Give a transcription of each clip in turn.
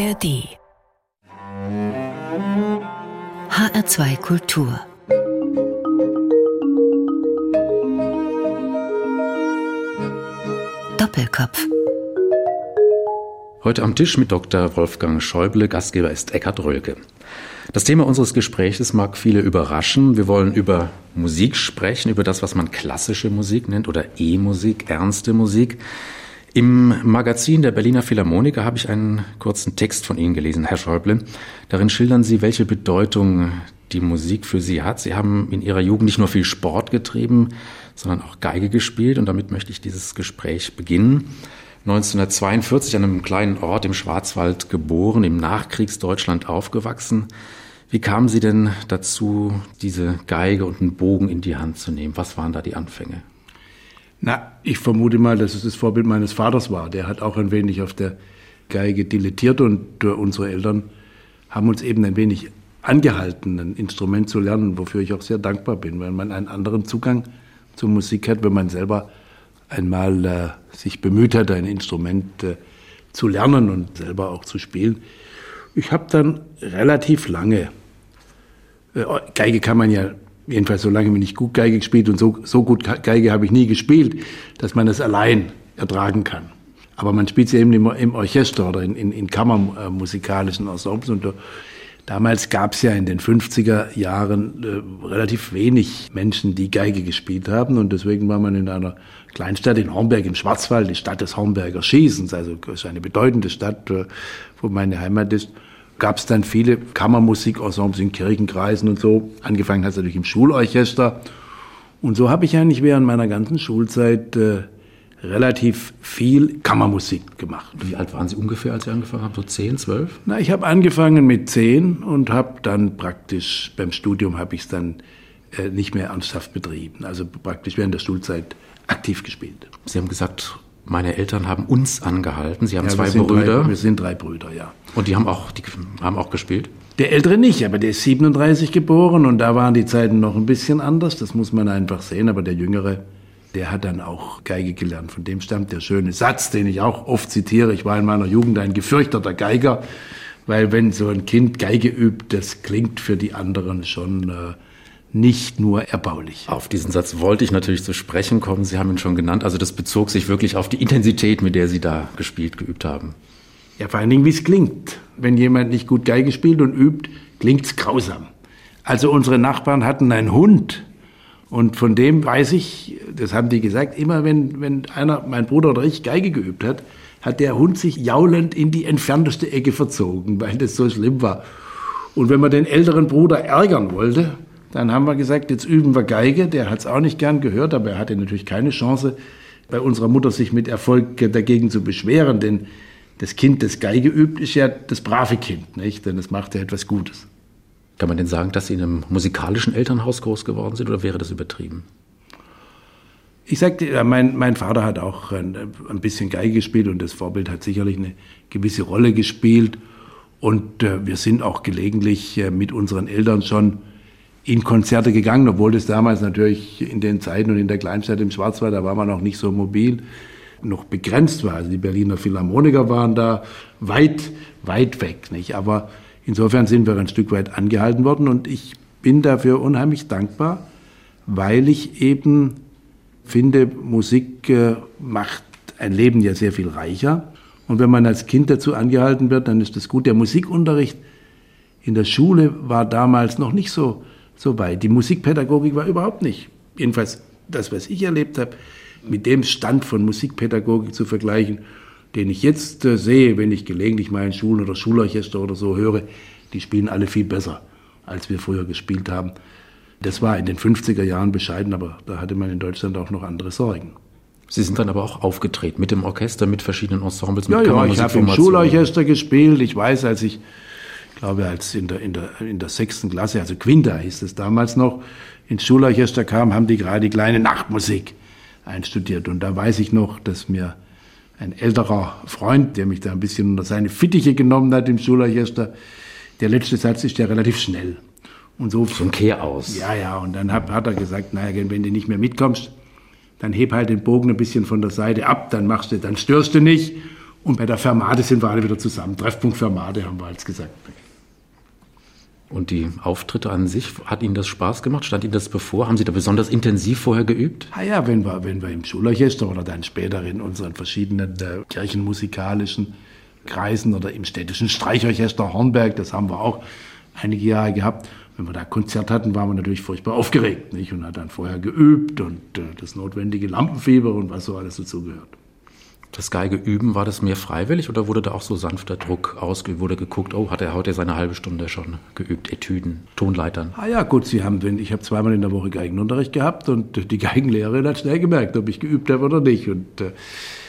ARD HR2 Kultur Doppelkopf Heute am Tisch mit Dr. Wolfgang Schäuble, Gastgeber ist Eckhard Rölke. Das Thema unseres Gesprächs mag viele überraschen. Wir wollen über Musik sprechen, über das, was man klassische Musik nennt oder E-Musik, ernste Musik. Im Magazin der Berliner Philharmoniker habe ich einen kurzen Text von Ihnen gelesen, Herr Schäuble. Darin schildern Sie, welche Bedeutung die Musik für Sie hat. Sie haben in Ihrer Jugend nicht nur viel Sport getrieben, sondern auch Geige gespielt und damit möchte ich dieses Gespräch beginnen. 1942 an einem kleinen Ort im Schwarzwald geboren, im Nachkriegsdeutschland aufgewachsen. Wie kamen Sie denn dazu, diese Geige und einen Bogen in die Hand zu nehmen? Was waren da die Anfänge? Na, ich vermute mal, dass es das Vorbild meines Vaters war. Der hat auch ein wenig auf der Geige dilettiert und unsere Eltern haben uns eben ein wenig angehalten, ein Instrument zu lernen, wofür ich auch sehr dankbar bin, weil man einen anderen Zugang zur Musik hat, wenn man selber einmal äh, sich bemüht hat, ein Instrument äh, zu lernen und selber auch zu spielen. Ich habe dann relativ lange, äh, Geige kann man ja, jedenfalls so lange bin ich gut Geige gespielt und so, so gut Geige habe ich nie gespielt, dass man das allein ertragen kann. Aber man spielt sie eben im, im Orchester oder in, in, in kammermusikalischen Ensembles und Damals gab es ja in den 50er Jahren äh, relativ wenig Menschen, die Geige gespielt haben. Und deswegen war man in einer Kleinstadt in Hornberg im Schwarzwald, die Stadt des Hornberger Schießens, also eine bedeutende Stadt, äh, wo meine Heimat ist. Gab es dann viele Kammermusikensembles in Kirchenkreisen und so. Angefangen hat es natürlich im Schulorchester. Und so habe ich eigentlich während meiner ganzen Schulzeit äh, relativ viel Kammermusik gemacht. Wie alt waren Sie ungefähr, als Sie angefangen haben? So zehn, zwölf? Na, ich habe angefangen mit zehn und habe dann praktisch beim Studium habe ich es dann äh, nicht mehr ernsthaft betrieben. Also praktisch während der Schulzeit aktiv gespielt. Sie haben gesagt, meine Eltern haben uns angehalten. Sie haben ja, zwei Brüder. Drei, wir sind drei Brüder, ja. Und die haben auch, die haben auch gespielt? Der Ältere nicht, aber der ist 37 geboren und da waren die Zeiten noch ein bisschen anders. Das muss man einfach sehen. Aber der Jüngere, der hat dann auch Geige gelernt. Von dem stammt der schöne Satz, den ich auch oft zitiere. Ich war in meiner Jugend ein gefürchteter Geiger, weil wenn so ein Kind Geige übt, das klingt für die anderen schon äh, nicht nur erbaulich. Auf diesen Satz wollte ich natürlich zu sprechen kommen. Sie haben ihn schon genannt. Also das bezog sich wirklich auf die Intensität, mit der Sie da gespielt, geübt haben. Ja, vor allen Dingen, wie es klingt. Wenn jemand nicht gut Geige spielt und übt, klingt es grausam. Also unsere Nachbarn hatten einen Hund, und von dem weiß ich, das haben die gesagt, immer wenn, wenn einer, mein Bruder oder ich, Geige geübt hat, hat der Hund sich jaulend in die entfernteste Ecke verzogen, weil das so schlimm war. Und wenn man den älteren Bruder ärgern wollte, dann haben wir gesagt, jetzt üben wir Geige. Der hat es auch nicht gern gehört, aber er hatte natürlich keine Chance, bei unserer Mutter sich mit Erfolg dagegen zu beschweren, denn das Kind, das Geige übt, ist ja das brave Kind, nicht? Denn es macht ja etwas Gutes. Kann man denn sagen, dass Sie in einem musikalischen Elternhaus groß geworden sind oder wäre das übertrieben? Ich sagte, mein, mein Vater hat auch ein, ein, bisschen Geige gespielt und das Vorbild hat sicherlich eine gewisse Rolle gespielt. Und äh, wir sind auch gelegentlich äh, mit unseren Eltern schon in Konzerte gegangen, obwohl das damals natürlich in den Zeiten und in der Kleinstadt im Schwarzwald, da war man noch nicht so mobil, noch begrenzt war. Also die Berliner Philharmoniker waren da weit, weit weg. Nicht? Aber Insofern sind wir ein Stück weit angehalten worden und ich bin dafür unheimlich dankbar, weil ich eben finde, Musik äh, macht ein Leben ja sehr viel reicher. Und wenn man als Kind dazu angehalten wird, dann ist das gut. Der Musikunterricht in der Schule war damals noch nicht so, so weit. Die Musikpädagogik war überhaupt nicht, jedenfalls das, was ich erlebt habe, mit dem Stand von Musikpädagogik zu vergleichen den ich jetzt äh, sehe, wenn ich gelegentlich mal in Schulen oder Schulorchester oder so höre, die spielen alle viel besser, als wir früher gespielt haben. Das war in den 50er Jahren bescheiden, aber da hatte man in Deutschland auch noch andere Sorgen. Sie sind dann aber auch aufgetreten mit dem Orchester, mit verschiedenen Ensembles, mit Ja, ja, ich habe im Schulorchester gespielt. Ich weiß, als ich, glaube, als in der, in der, in der sechsten Klasse, also Quinta hieß es damals noch, ins Schulorchester kam, haben die gerade die kleine Nachtmusik einstudiert. Und da weiß ich noch, dass mir ein älterer Freund, der mich da ein bisschen unter seine Fittiche genommen hat im Schulorchester. Der letzte Satz ist ja relativ schnell. Und so. Ein Kehr aus. Ja, ja. Und dann hat, hat er gesagt, naja, wenn du nicht mehr mitkommst, dann heb halt den Bogen ein bisschen von der Seite ab, dann machst du, dann störst du nicht. Und bei der Fermade sind wir alle wieder zusammen. Treffpunkt Fermade haben wir als gesagt. Und die Auftritte an sich, hat Ihnen das Spaß gemacht? Stand Ihnen das bevor? Haben Sie da besonders intensiv vorher geübt? Ah ja, wenn wir, wenn wir im Schulorchester oder dann später in unseren verschiedenen äh, kirchenmusikalischen Kreisen oder im städtischen Streichorchester Hornberg, das haben wir auch einige Jahre gehabt. Wenn wir da Konzert hatten, waren wir natürlich furchtbar aufgeregt nicht? und hat dann vorher geübt und äh, das notwendige Lampenfieber und was so alles dazugehört. Das Geige üben, war das mehr freiwillig oder wurde da auch so sanfter Druck ausgeübt? Wurde geguckt, oh, hat er heute seine halbe Stunde schon geübt, Etüden, Tonleitern? Ah ja, gut, Sie haben, ich habe zweimal in der Woche Geigenunterricht gehabt und die Geigenlehrerin hat schnell gemerkt, ob ich geübt habe oder nicht. Und äh,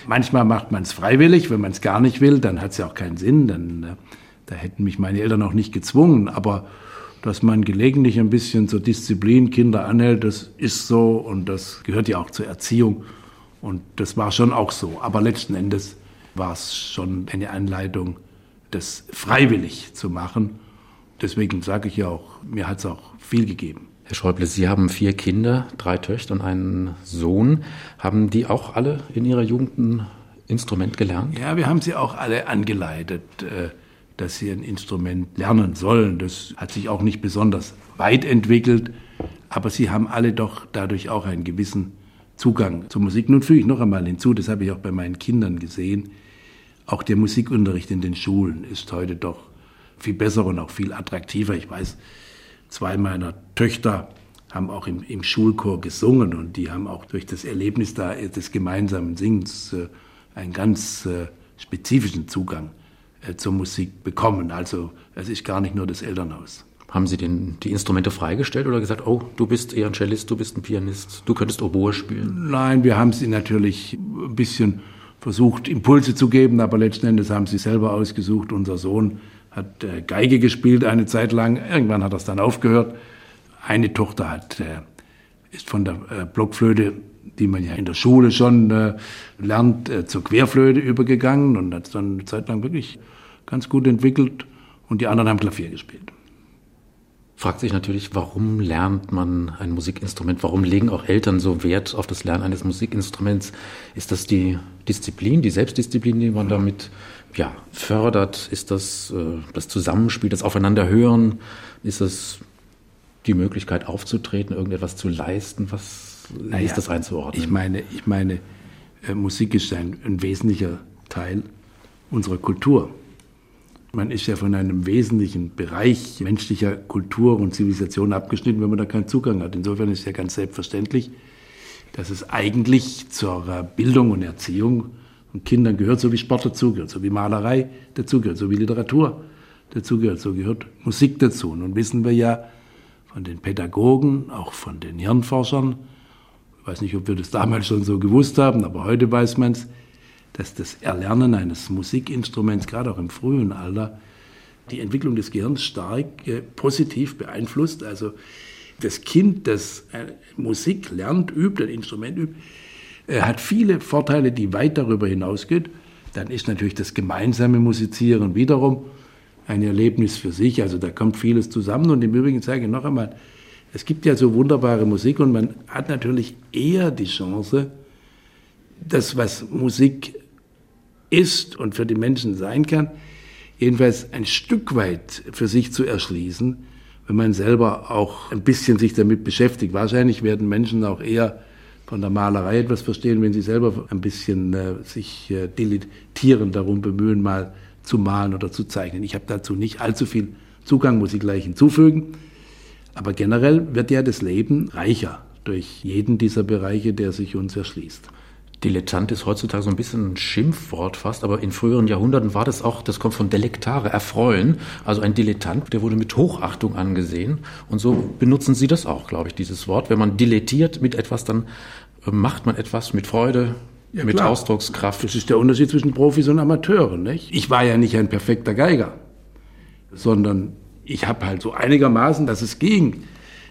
manchmal macht man es freiwillig, wenn man es gar nicht will, dann hat es ja auch keinen Sinn. Dann, äh, da hätten mich meine Eltern auch nicht gezwungen. Aber dass man gelegentlich ein bisschen zur Disziplin Kinder anhält, das ist so und das gehört ja auch zur Erziehung. Und das war schon auch so. Aber letzten Endes war es schon eine Anleitung, das freiwillig zu machen. Deswegen sage ich ja auch, mir hat es auch viel gegeben. Herr Schäuble, Sie haben vier Kinder, drei Töchter und einen Sohn. Haben die auch alle in ihrer Jugend ein Instrument gelernt? Ja, wir haben sie auch alle angeleitet, äh, dass sie ein Instrument lernen sollen. Das hat sich auch nicht besonders weit entwickelt, aber sie haben alle doch dadurch auch einen gewissen Zugang zur Musik. Nun füge ich noch einmal hinzu, das habe ich auch bei meinen Kindern gesehen, auch der Musikunterricht in den Schulen ist heute doch viel besser und auch viel attraktiver. Ich weiß, zwei meiner Töchter haben auch im, im Schulchor gesungen und die haben auch durch das Erlebnis da, des gemeinsamen Singens äh, einen ganz äh, spezifischen Zugang äh, zur Musik bekommen. Also es ist gar nicht nur das Elternhaus. Haben Sie den, die Instrumente freigestellt oder gesagt, oh, du bist eher ein Cellist, du bist ein Pianist, du könntest Oboe spielen? Nein, wir haben sie natürlich ein bisschen versucht, Impulse zu geben, aber letzten Endes haben sie selber ausgesucht. Unser Sohn hat äh, Geige gespielt eine Zeit lang, irgendwann hat es dann aufgehört. Eine Tochter hat, äh, ist von der äh, Blockflöte, die man ja in der Schule schon lernt, zur Querflöte übergegangen und hat es dann eine Zeit lang wirklich ganz gut entwickelt und die anderen haben Klavier gespielt fragt sich natürlich, warum lernt man ein Musikinstrument? Warum legen auch Eltern so Wert auf das Lernen eines Musikinstruments? Ist das die Disziplin, die Selbstdisziplin, die man damit ja, fördert? Ist das äh, das Zusammenspiel, das Aufeinanderhören? Ist das die Möglichkeit aufzutreten, irgendetwas zu leisten? Was naja, ist das einzuordnen? Ich meine, ich meine äh, Musik ist ein, ein wesentlicher Teil unserer Kultur. Man ist ja von einem wesentlichen Bereich menschlicher Kultur und Zivilisation abgeschnitten, wenn man da keinen Zugang hat. Insofern ist ja ganz selbstverständlich, dass es eigentlich zur Bildung und Erziehung von Kindern gehört, so wie Sport dazugehört, so wie Malerei dazugehört, so wie Literatur dazugehört, so gehört Musik dazu. Nun wissen wir ja von den Pädagogen, auch von den Hirnforschern, ich weiß nicht, ob wir das damals schon so gewusst haben, aber heute weiß man es, dass das Erlernen eines Musikinstruments, gerade auch im frühen Alter, die Entwicklung des Gehirns stark äh, positiv beeinflusst. Also das Kind, das äh, Musik lernt, übt, ein Instrument übt, äh, hat viele Vorteile, die weit darüber hinausgehen. Dann ist natürlich das gemeinsame Musizieren wiederum ein Erlebnis für sich. Also da kommt vieles zusammen. Und im Übrigen sage ich noch einmal, es gibt ja so wunderbare Musik und man hat natürlich eher die Chance, das, was Musik ist und für die Menschen sein kann, jedenfalls ein Stück weit für sich zu erschließen, wenn man selber auch ein bisschen sich damit beschäftigt. Wahrscheinlich werden Menschen auch eher von der Malerei etwas verstehen, wenn sie selber ein bisschen äh, sich äh, dilettieren, darum bemühen, mal zu malen oder zu zeichnen. Ich habe dazu nicht allzu viel Zugang, muss ich gleich hinzufügen. Aber generell wird ja das Leben reicher durch jeden dieser Bereiche, der sich uns erschließt. Dilettant ist heutzutage so ein bisschen ein Schimpfwort fast, aber in früheren Jahrhunderten war das auch, das kommt von delektare, erfreuen. Also ein Dilettant, der wurde mit Hochachtung angesehen. Und so benutzen Sie das auch, glaube ich, dieses Wort. Wenn man dilettiert mit etwas, dann äh, macht man etwas mit Freude, ja, mit klar. Ausdruckskraft. Das ist der Unterschied zwischen Profis und Amateuren. Nicht? Ich war ja nicht ein perfekter Geiger, sondern ich habe halt so einigermaßen, dass es ging,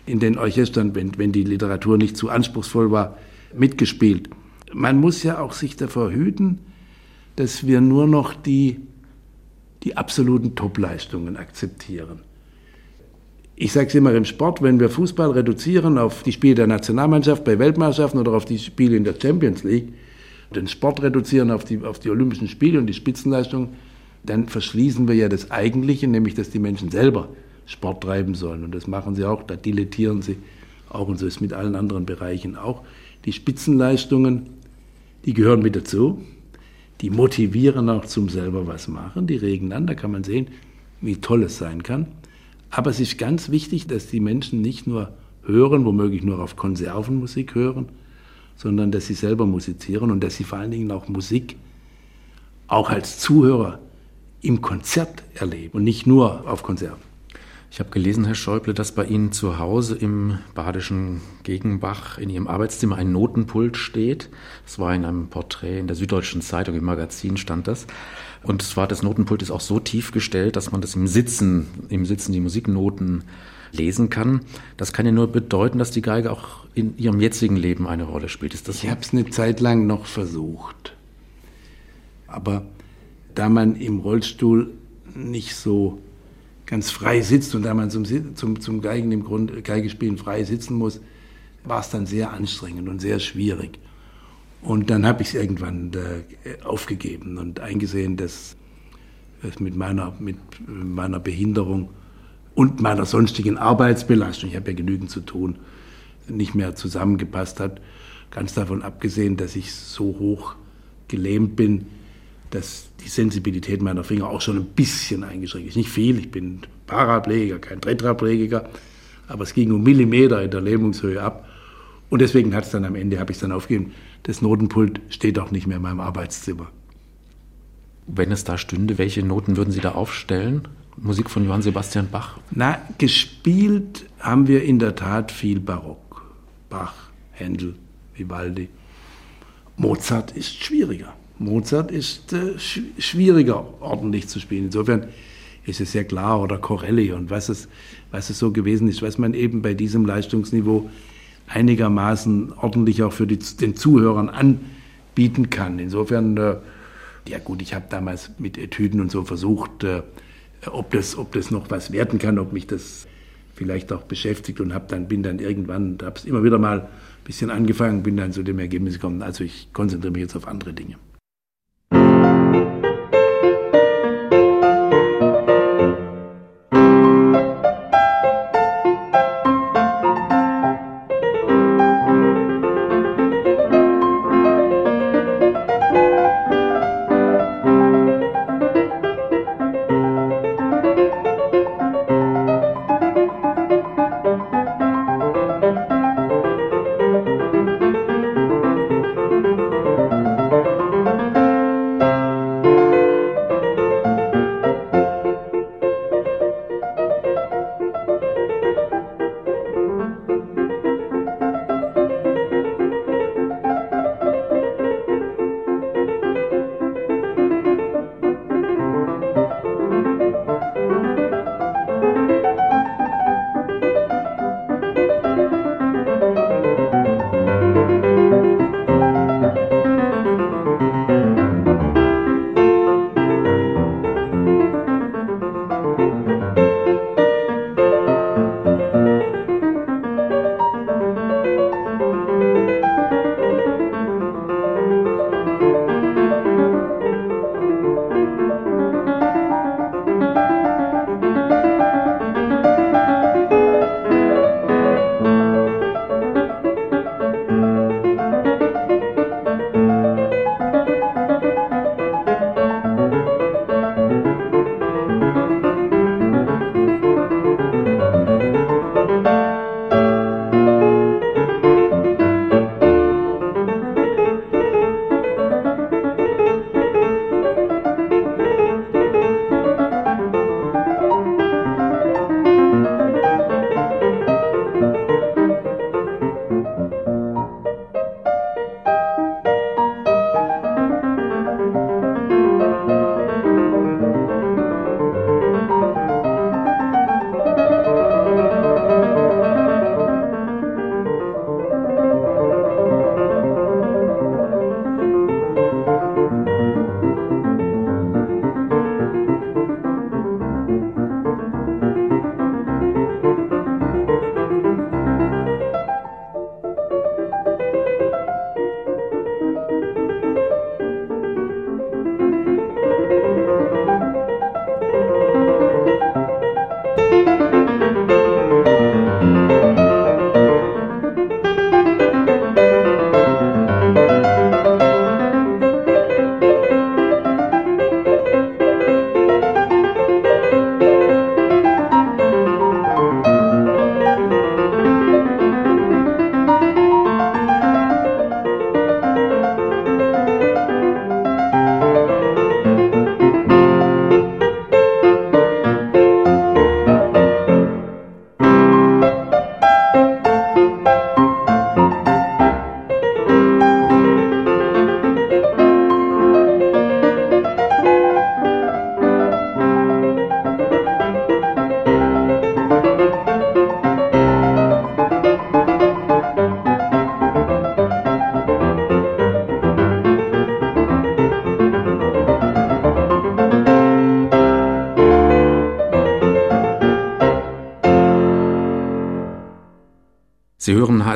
in den Orchestern, wenn, wenn die Literatur nicht zu anspruchsvoll war, mitgespielt man muss ja auch sich davor hüten, dass wir nur noch die, die absoluten Topleistungen akzeptieren. Ich sage es immer im Sport, wenn wir Fußball reduzieren auf die Spiele der Nationalmannschaft bei Weltmeisterschaften oder auf die Spiele in der Champions League, den Sport reduzieren auf die, auf die Olympischen Spiele und die Spitzenleistung, dann verschließen wir ja das Eigentliche, nämlich dass die Menschen selber Sport treiben sollen. Und das machen sie auch, da dilettieren sie auch und so ist mit allen anderen Bereichen auch. Die Spitzenleistungen, die gehören mit dazu. Die motivieren auch zum selber was machen, die regen an, da kann man sehen, wie toll es sein kann. Aber es ist ganz wichtig, dass die Menschen nicht nur hören, womöglich nur auf Konservenmusik hören, sondern dass sie selber musizieren und dass sie vor allen Dingen auch Musik auch als Zuhörer im Konzert erleben und nicht nur auf Konzerten. Ich habe gelesen, Herr Schäuble, dass bei Ihnen zu Hause im badischen Gegenbach in Ihrem Arbeitszimmer ein Notenpult steht. Das war in einem Porträt in der Süddeutschen Zeitung, im Magazin stand das. Und zwar das Notenpult ist auch so tief gestellt, dass man das im Sitzen, im Sitzen die Musiknoten lesen kann. Das kann ja nur bedeuten, dass die Geige auch in Ihrem jetzigen Leben eine Rolle spielt. Ist das ich habe es eine Zeit lang noch versucht. Aber da man im Rollstuhl nicht so ganz frei sitzt und da man zum, zum, zum Geigen im Grund, Geigespielen frei sitzen muss, war es dann sehr anstrengend und sehr schwierig. Und dann habe ich es irgendwann äh, aufgegeben und eingesehen, dass es mit meiner, mit meiner Behinderung und meiner sonstigen Arbeitsbelastung, ich habe ja genügend zu tun, nicht mehr zusammengepasst hat. Ganz davon abgesehen, dass ich so hoch gelähmt bin, dass die Sensibilität meiner Finger auch schon ein bisschen eingeschränkt ist. Nicht viel, ich bin Paraplegiker, kein Tetraplegiker, aber es ging um Millimeter in der Lähmungshöhe ab. Und deswegen hat es dann am Ende, habe ich es dann aufgegeben, das Notenpult steht auch nicht mehr in meinem Arbeitszimmer. Wenn es da stünde, welche Noten würden Sie da aufstellen? Musik von Johann Sebastian Bach? Na, gespielt haben wir in der Tat viel Barock. Bach, Händel, Vivaldi. Mozart ist schwieriger. Mozart ist äh, sch schwieriger ordentlich zu spielen. Insofern ist es sehr klar, oder Corelli und was es, was es so gewesen ist, was man eben bei diesem Leistungsniveau einigermaßen ordentlich auch für die, den Zuhörern anbieten kann. Insofern, äh, ja gut, ich habe damals mit Etüden und so versucht, äh, ob, das, ob das noch was werden kann, ob mich das vielleicht auch beschäftigt und hab dann, bin dann irgendwann, habe es immer wieder mal ein bisschen angefangen, bin dann zu dem Ergebnis gekommen, also ich konzentriere mich jetzt auf andere Dinge.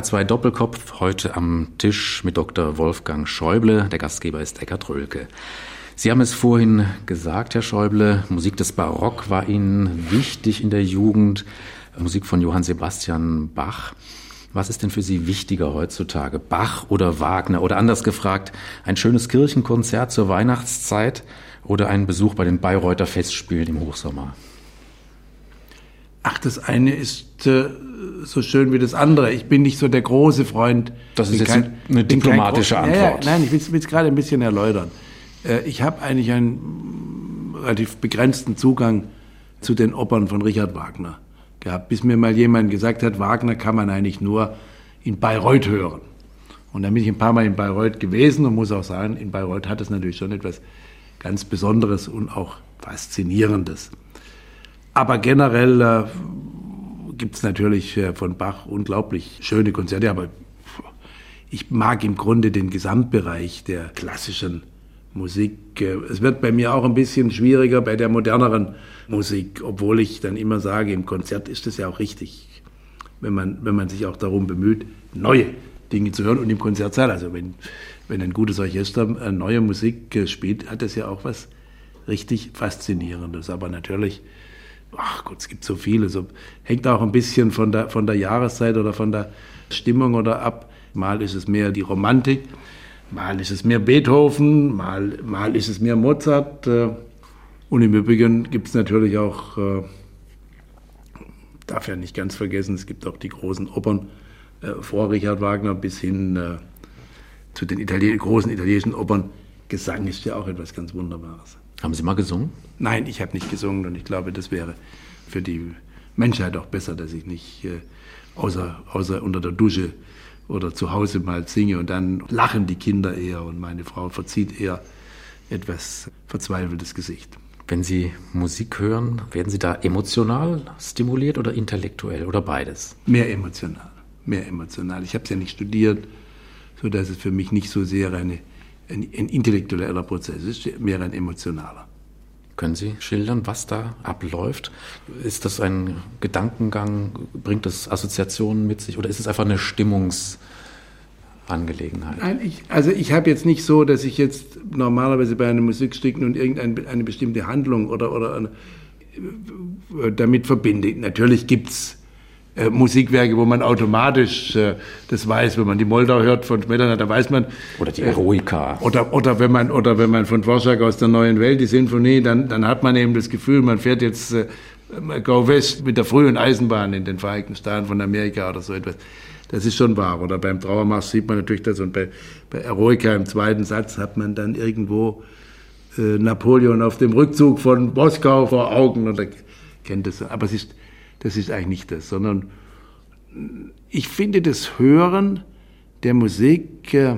Sie hören H2 Doppelkopf heute am Tisch mit Dr. Wolfgang Schäuble. Der Gastgeber ist Eckhard Rölke. Sie haben es vorhin gesagt, Herr Schäuble, Musik des Barock war Ihnen wichtig in der Jugend, Musik von Johann Sebastian Bach. Was ist denn für Sie wichtiger heutzutage, Bach oder Wagner? Oder anders gefragt, ein schönes Kirchenkonzert zur Weihnachtszeit oder ein Besuch bei den Bayreuther Festspielen im Hochsommer? Ach, das eine ist äh, so schön wie das andere. Ich bin nicht so der große Freund. Das ist jetzt kein, eine diplomatische Antwort. Ja, nein, ich will es gerade ein bisschen erläutern. Äh, ich habe eigentlich einen relativ begrenzten Zugang zu den Opern von Richard Wagner gehabt, bis mir mal jemand gesagt hat, Wagner kann man eigentlich nur in Bayreuth hören. Und dann bin ich ein paar Mal in Bayreuth gewesen und muss auch sagen, in Bayreuth hat es natürlich schon etwas ganz Besonderes und auch Faszinierendes. Aber generell äh, gibt es natürlich äh, von Bach unglaublich schöne Konzerte, aber ich mag im Grunde den Gesamtbereich der klassischen Musik. Äh, es wird bei mir auch ein bisschen schwieriger bei der moderneren Musik, obwohl ich dann immer sage, im Konzert ist es ja auch richtig, wenn man, wenn man sich auch darum bemüht, neue Dinge zu hören und im Konzertsaal. Also wenn, wenn ein gutes Orchester äh, neue Musik spielt, hat das ja auch was richtig Faszinierendes. Aber natürlich ach Gott, es gibt so viele. So, hängt auch ein bisschen von der, von der Jahreszeit oder von der Stimmung oder ab. Mal ist es mehr die Romantik, mal ist es mehr Beethoven, mal, mal ist es mehr Mozart. Äh, und im Übrigen gibt es natürlich auch, äh, darf ja nicht ganz vergessen, es gibt auch die großen Opern äh, vor Richard Wagner bis hin zu den Italien großen italienischen Opern. Gesang ist ja auch etwas ganz Wunderbares. Haben Sie mal gesungen? Nein, ich habe nicht gesungen und ich glaube, das wäre für die Menschheit auch besser, dass ich nicht äh, außer, außer unter der Dusche oder zu Hause mal singe und dann lachen die Kinder eher und meine Frau verzieht eher etwas verzweifeltes Gesicht. Wenn Sie Musik hören, werden Sie da emotional stimuliert oder intellektuell oder beides? Mehr emotional, mehr emotional. Ich habe es ja nicht studiert, sodass es für mich nicht so sehr eine ein, ein intellektueller Prozess, es ist mehr ein emotionaler. Können Sie schildern, was da abläuft? Ist das ein Gedankengang? Bringt das Assoziationen mit sich oder ist es einfach eine Stimmungsangelegenheit? Nein, ich, also ich habe jetzt nicht so, dass ich jetzt normalerweise bei einem Musikstück nun irgendeine eine bestimmte Handlung oder, oder eine, äh, damit verbinde. Natürlich gibt es äh, Musikwerke, wo man automatisch äh, das weiß, wenn man die Moldau hört von Smetana, da weiß man. Oder die Eroika. Äh, oder, oder, wenn man, oder wenn man von Dvorak aus der neuen Welt, die Sinfonie, dann, dann hat man eben das Gefühl, man fährt jetzt äh, Go West mit der frühen Eisenbahn in den Vereinigten Staaten von Amerika oder so etwas. Das ist schon wahr. Oder beim Trauermarsch sieht man natürlich das. Und bei, bei Eroika im zweiten Satz hat man dann irgendwo äh, Napoleon auf dem Rückzug von Moskau vor Augen. Oder kennt das. Aber es ist, das ist eigentlich nicht das, sondern ich finde, das Hören der Musik äh,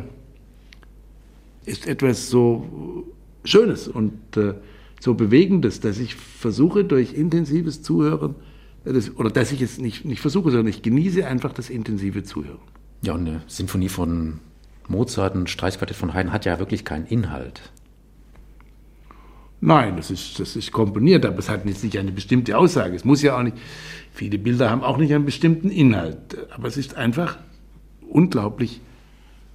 ist etwas so Schönes und äh, so Bewegendes, dass ich versuche durch intensives Zuhören, äh, oder dass ich es nicht, nicht versuche, sondern ich genieße einfach das intensive Zuhören. Ja, und eine Sinfonie von Mozart, ein Streichquartett von Haydn hat ja wirklich keinen Inhalt. Nein, das ist, das ist komponiert, aber es hat jetzt nicht eine bestimmte Aussage. Es muss ja auch nicht, viele Bilder haben auch nicht einen bestimmten Inhalt, aber es ist einfach unglaublich,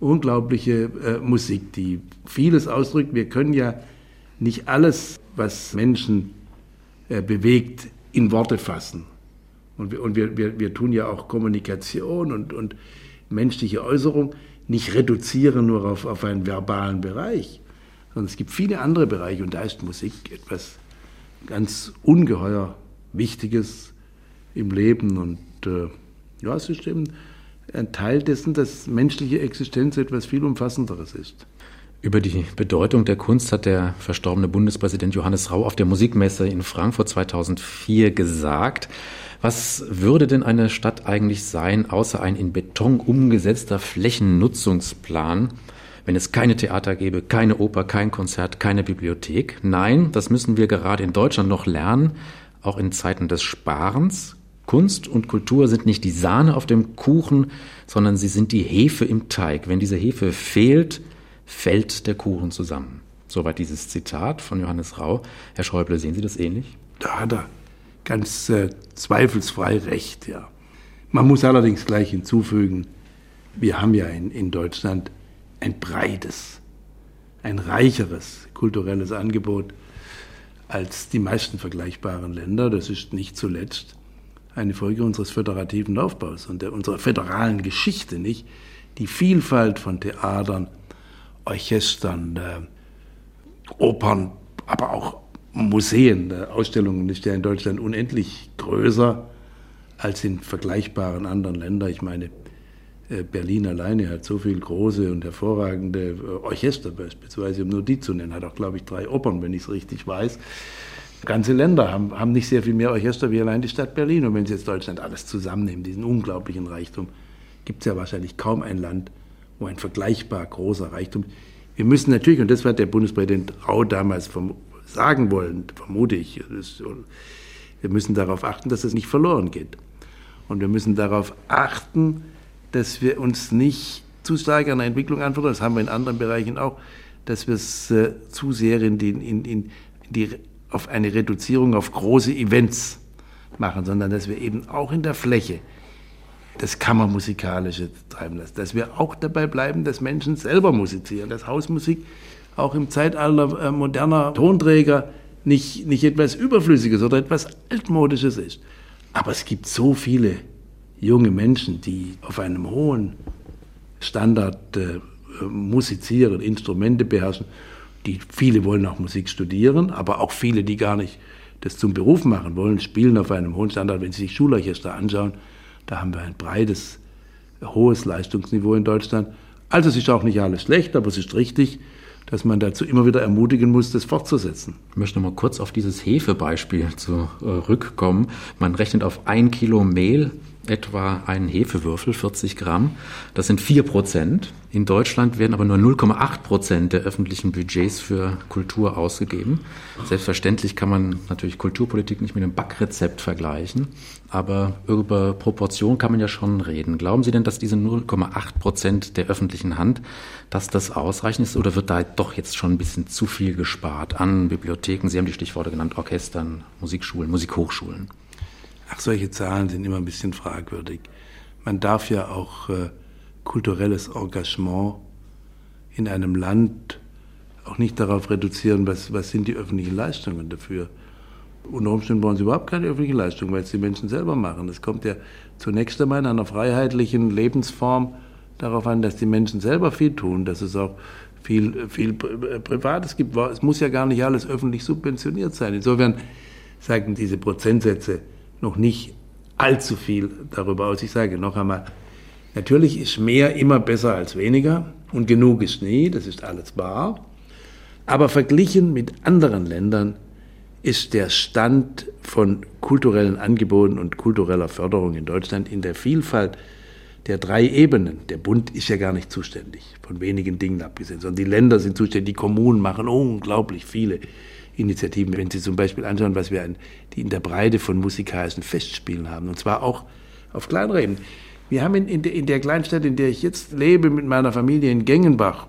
unglaubliche äh, Musik, die vieles ausdrückt. Wir können ja nicht alles, was Menschen äh, bewegt, in Worte fassen. Und wir, und wir, wir, wir tun ja auch Kommunikation und, und menschliche Äußerung nicht reduzieren nur auf, auf einen verbalen Bereich sondern es gibt viele andere Bereiche und da ist Musik etwas ganz ungeheuer Wichtiges im Leben und äh, ja, es ist eben ein Teil dessen, dass menschliche Existenz etwas viel Umfassenderes ist. Über die Bedeutung der Kunst hat der verstorbene Bundespräsident Johannes Rau auf der Musikmesse in Frankfurt 2004 gesagt. Was würde denn eine Stadt eigentlich sein, außer ein in Beton umgesetzter Flächennutzungsplan? Wenn es keine Theater gäbe, keine Oper, kein Konzert, keine Bibliothek. Nein, das müssen wir gerade in Deutschland noch lernen, auch in Zeiten des Sparens. Kunst und Kultur sind nicht die Sahne auf dem Kuchen, sondern sie sind die Hefe im Teig. Wenn diese Hefe fehlt, fällt der Kuchen zusammen. Soweit dieses Zitat von Johannes Rau. Herr Schäuble, sehen Sie das ähnlich? Da hat er ganz äh, zweifelsfrei recht, ja. Man muss allerdings gleich hinzufügen, wir haben ja in, in Deutschland ein breites, ein reicheres kulturelles Angebot als die meisten vergleichbaren Länder. Das ist nicht zuletzt eine Folge unseres föderativen Aufbaus und der, unserer föderalen Geschichte, nicht? Die Vielfalt von Theatern, Orchestern, äh, Opern, aber auch Museen, äh, Ausstellungen ist ja in Deutschland unendlich größer als in vergleichbaren anderen Ländern. Ich meine, Berlin alleine hat so viele große und hervorragende äh, Orchester beispielsweise, um nur die zu nennen, hat auch, glaube ich, drei Opern, wenn ich es richtig weiß. Ganze Länder haben, haben nicht sehr viel mehr Orchester wie allein die Stadt Berlin. Und wenn Sie jetzt Deutschland alles zusammennehmen, diesen unglaublichen Reichtum, gibt es ja wahrscheinlich kaum ein Land, wo ein vergleichbar großer Reichtum. Wir müssen natürlich, und das hat der Bundespräsident Rau damals vom, sagen wollen, vermute ich, das, wir müssen darauf achten, dass es nicht verloren geht. Und wir müssen darauf achten, dass wir uns nicht zu stark an der Entwicklung anfordern, das haben wir in anderen Bereichen auch, dass wir es äh, zu sehr in die, in, in die, auf eine Reduzierung auf große Events machen, sondern dass wir eben auch in der Fläche das Kammermusikalische treiben lassen, dass wir auch dabei bleiben, dass Menschen selber musizieren, dass Hausmusik auch im Zeitalter äh, moderner Tonträger nicht, nicht etwas Überflüssiges oder etwas Altmodisches ist. Aber es gibt so viele junge Menschen, die auf einem hohen Standard äh, musizieren, Instrumente beherrschen. Die, viele wollen auch Musik studieren, aber auch viele, die gar nicht das zum Beruf machen wollen, spielen auf einem hohen Standard. Wenn Sie sich Schulorchester anschauen, da haben wir ein breites, hohes Leistungsniveau in Deutschland. Also es ist auch nicht alles schlecht, aber es ist richtig, dass man dazu immer wieder ermutigen muss, das fortzusetzen. Ich möchte noch mal kurz auf dieses Hefebeispiel zurückkommen. Man rechnet auf ein Kilo Mehl etwa einen Hefewürfel, 40 Gramm. Das sind 4 Prozent. In Deutschland werden aber nur 0,8 Prozent der öffentlichen Budgets für Kultur ausgegeben. Selbstverständlich kann man natürlich Kulturpolitik nicht mit einem Backrezept vergleichen, aber über Proportion kann man ja schon reden. Glauben Sie denn, dass diese 0,8 Prozent der öffentlichen Hand, dass das ausreichend ist oder wird da doch jetzt schon ein bisschen zu viel gespart an Bibliotheken? Sie haben die Stichworte genannt, Orchestern, Musikschulen, Musikhochschulen. Ach, solche Zahlen sind immer ein bisschen fragwürdig. Man darf ja auch äh, kulturelles Engagement in einem Land auch nicht darauf reduzieren, was, was sind die öffentlichen Leistungen dafür. Unter Umständen brauchen sie überhaupt keine öffentliche Leistung, weil es die Menschen selber machen. Es kommt ja zunächst einmal in einer freiheitlichen Lebensform darauf an, dass die Menschen selber viel tun, dass es auch viel, viel Privates gibt. Es muss ja gar nicht alles öffentlich subventioniert sein. Insofern sagen diese Prozentsätze, noch nicht allzu viel darüber aus. Ich sage noch einmal, natürlich ist mehr immer besser als weniger und genug ist nie, das ist alles wahr. Aber verglichen mit anderen Ländern ist der Stand von kulturellen Angeboten und kultureller Förderung in Deutschland in der Vielfalt der drei Ebenen. Der Bund ist ja gar nicht zuständig, von wenigen Dingen abgesehen, sondern die Länder sind zuständig, die Kommunen machen unglaublich viele Initiativen. Wenn Sie zum Beispiel anschauen, was wir in der Breite von musikalischen Festspielen haben, und zwar auch auf kleineren Ebenen. Wir haben in, in, der, in der Kleinstadt, in der ich jetzt lebe, mit meiner Familie in Gengenbach,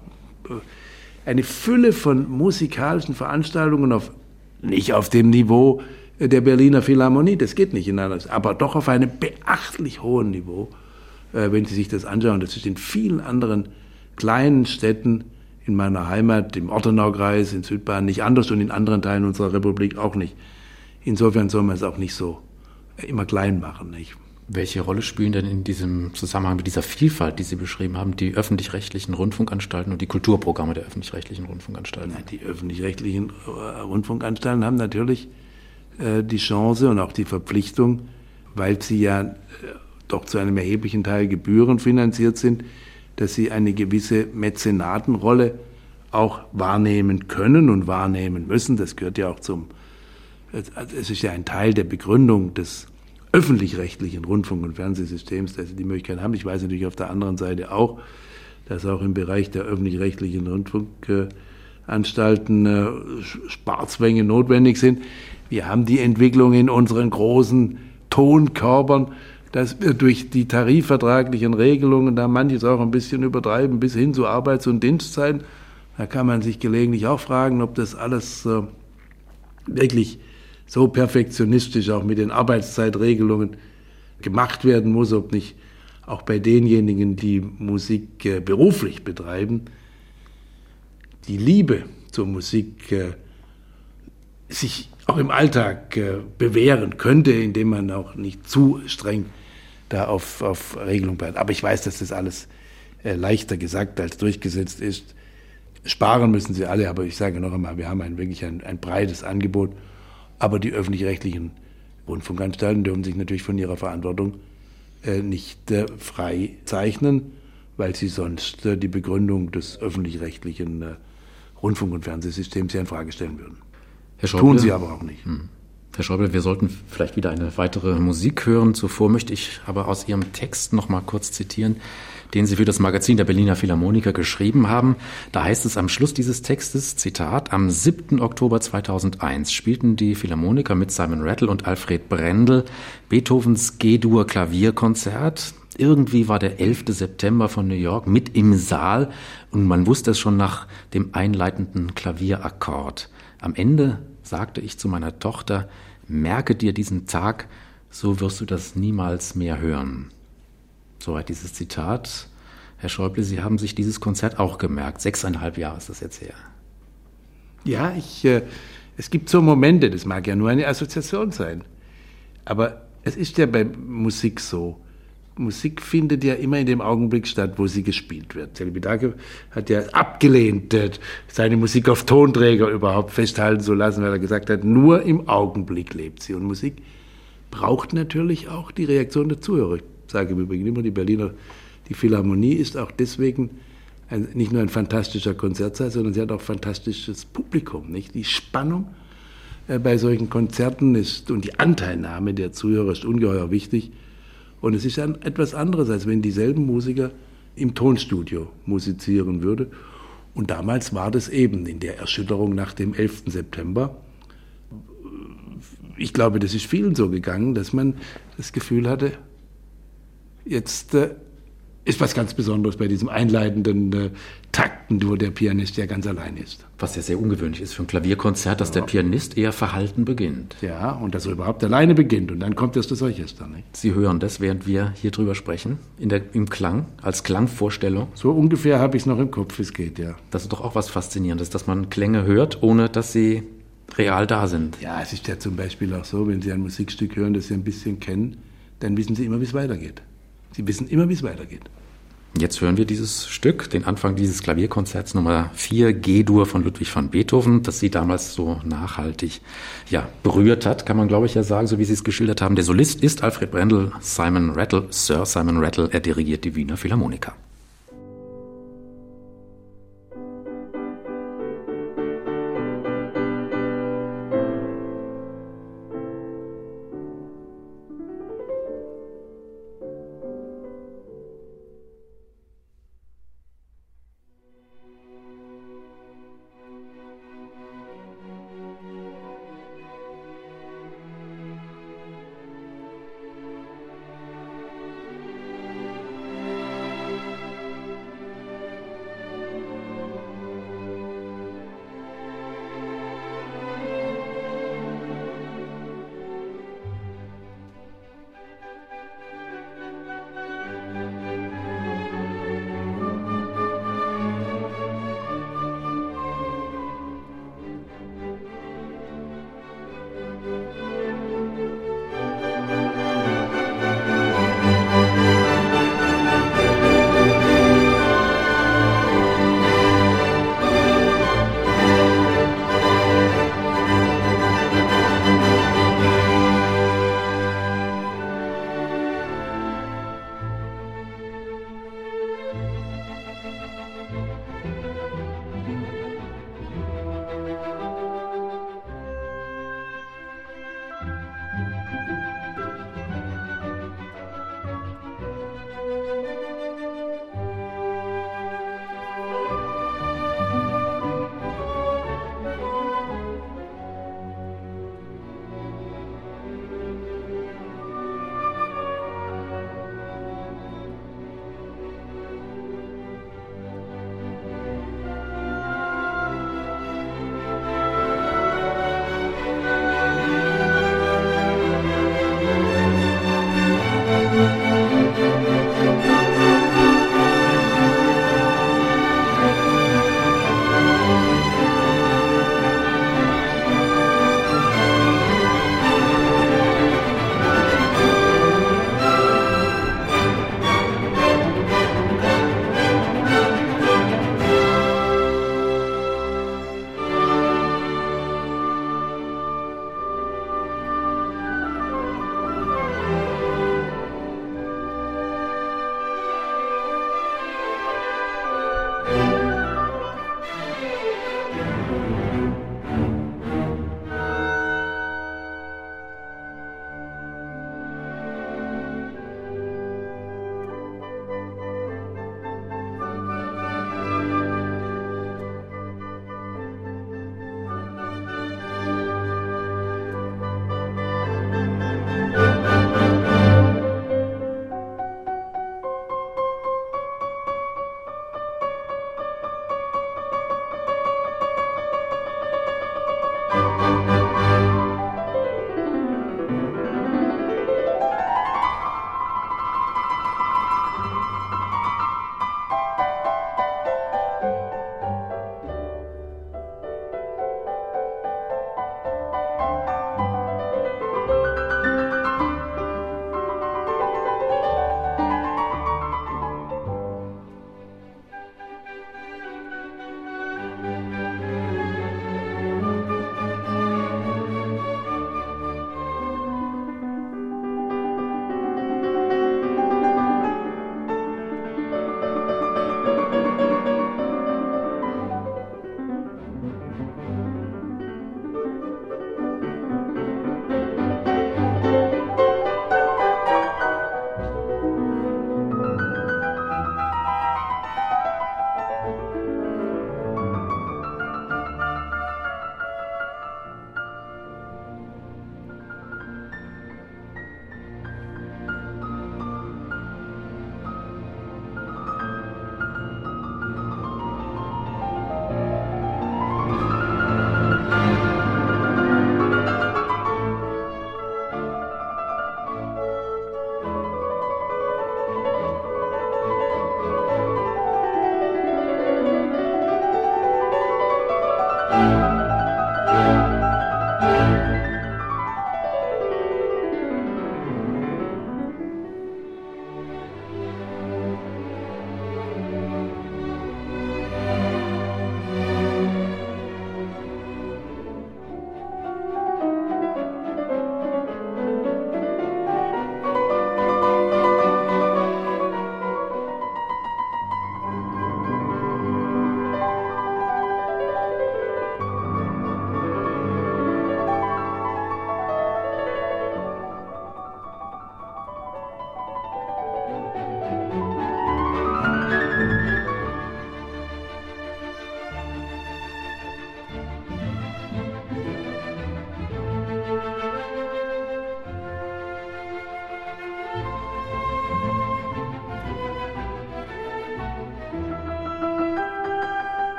äh, eine Fülle von musikalischen Veranstaltungen auf, nicht auf dem Niveau der Berliner Philharmonie, das geht nicht in einer, aber doch auf einem beachtlich hohen Niveau, äh, wenn Sie sich das anschauen. Das ist in vielen anderen kleinen Städten in meiner Heimat, im Ortenaukreis, in Südbayern nicht anders und in anderen Teilen unserer Republik auch nicht. Insofern soll man es auch nicht so immer klein machen. Nicht? Welche Rolle spielen denn in diesem Zusammenhang mit dieser Vielfalt, die Sie beschrieben haben, die öffentlich-rechtlichen Rundfunkanstalten und die Kulturprogramme der öffentlich-rechtlichen Rundfunkanstalten? Na, die öffentlich-rechtlichen äh, Rundfunkanstalten haben natürlich äh, die Chance und auch die Verpflichtung, weil sie ja äh, doch zu einem erheblichen Teil gebührenfinanziert sind, dass sie eine gewisse Mäzenatenrolle auch wahrnehmen können und wahrnehmen müssen. Das gehört ja auch zum, es ist ja ein Teil der Begründung des öffentlich-rechtlichen Rundfunk- und Fernsehsystems, dass sie die Möglichkeit haben. Ich weiß natürlich auf der anderen Seite auch, dass auch im Bereich der öffentlich-rechtlichen Rundfunkanstalten äh, Sparzwänge notwendig sind. Wir haben die Entwicklung in unseren großen Tonkörpern dass wir durch die tarifvertraglichen Regelungen da manches auch ein bisschen übertreiben, bis hin zu Arbeits- und Dienstzeiten. Da kann man sich gelegentlich auch fragen, ob das alles äh, wirklich so perfektionistisch auch mit den Arbeitszeitregelungen gemacht werden muss, ob nicht auch bei denjenigen, die Musik äh, beruflich betreiben, die Liebe zur Musik äh, sich auch im Alltag äh, bewähren könnte, indem man auch nicht zu streng da auf, auf Regelung bleibt. Aber ich weiß, dass das alles äh, leichter gesagt als durchgesetzt ist. Sparen müssen sie alle, aber ich sage noch einmal, wir haben ein, wirklich ein, ein breites Angebot. Aber die öffentlich-rechtlichen Rundfunkanstalten dürfen sich natürlich von ihrer Verantwortung äh, nicht äh, frei zeichnen, weil sie sonst äh, die Begründung des öffentlich-rechtlichen äh, Rundfunk- und Fernsehsystems ja in Frage stellen würden. Herr Schäuble, Tun sie aber auch nicht. Hm. Herr Schäuble, wir sollten vielleicht wieder eine weitere Musik hören. Zuvor möchte ich aber aus Ihrem Text noch mal kurz zitieren, den Sie für das Magazin der Berliner Philharmoniker geschrieben haben. Da heißt es am Schluss dieses Textes, Zitat, am 7. Oktober 2001 spielten die Philharmoniker mit Simon Rattle und Alfred Brendel Beethovens G-Dur Klavierkonzert. Irgendwie war der 11. September von New York mit im Saal und man wusste es schon nach dem einleitenden Klavierakkord. Am Ende sagte ich zu meiner Tochter, merke dir diesen Tag, so wirst du das niemals mehr hören. Soweit dieses Zitat. Herr Schäuble, Sie haben sich dieses Konzert auch gemerkt. Sechseinhalb Jahre ist das jetzt her. Ja, ich, äh, es gibt so Momente, das mag ja nur eine Assoziation sein. Aber es ist ja bei Musik so. Musik findet ja immer in dem Augenblick statt, wo sie gespielt wird. Celibidache hat ja abgelehnt, äh, seine Musik auf Tonträger überhaupt festhalten zu lassen, weil er gesagt hat, nur im Augenblick lebt sie. Und Musik braucht natürlich auch die Reaktion der Zuhörer. Ich sage im Übrigen immer, die Berliner, die Philharmonie ist auch deswegen ein, nicht nur ein fantastischer Konzertsaal, sondern sie hat auch fantastisches Publikum. Nicht? Die Spannung äh, bei solchen Konzerten ist und die Anteilnahme der Zuhörer ist ungeheuer wichtig. Und es ist ein, etwas anderes, als wenn dieselben Musiker im Tonstudio musizieren würde. Und damals war das eben in der Erschütterung nach dem 11. September. Ich glaube, das ist vielen so gegangen, dass man das Gefühl hatte, jetzt äh, ist was ganz Besonderes bei diesem einleitenden äh, Takten, wo der Pianist ja ganz allein ist. Was ja sehr ungewöhnlich ist für ein Klavierkonzert, dass der Pianist eher verhalten beginnt. Ja, und dass er überhaupt alleine beginnt und dann kommt erst das Orchester. Nicht? Sie hören das, während wir hier drüber sprechen, in der, im Klang, als Klangvorstellung. So ungefähr habe ich es noch im Kopf, es geht, ja. Das ist doch auch was Faszinierendes, dass man Klänge hört, ohne dass sie real da sind. Ja, es ist ja zum Beispiel auch so, wenn Sie ein Musikstück hören, das Sie ein bisschen kennen, dann wissen Sie immer, wie es weitergeht. Sie wissen immer, wie es weitergeht. Jetzt hören wir dieses Stück, den Anfang dieses Klavierkonzerts Nummer 4 G-Dur von Ludwig van Beethoven, das Sie damals so nachhaltig ja, berührt hat, kann man glaube ich ja sagen, so wie Sie es geschildert haben. Der Solist ist Alfred Brendel, Simon Rattle, Sir Simon Rattle, er dirigiert die Wiener Philharmoniker.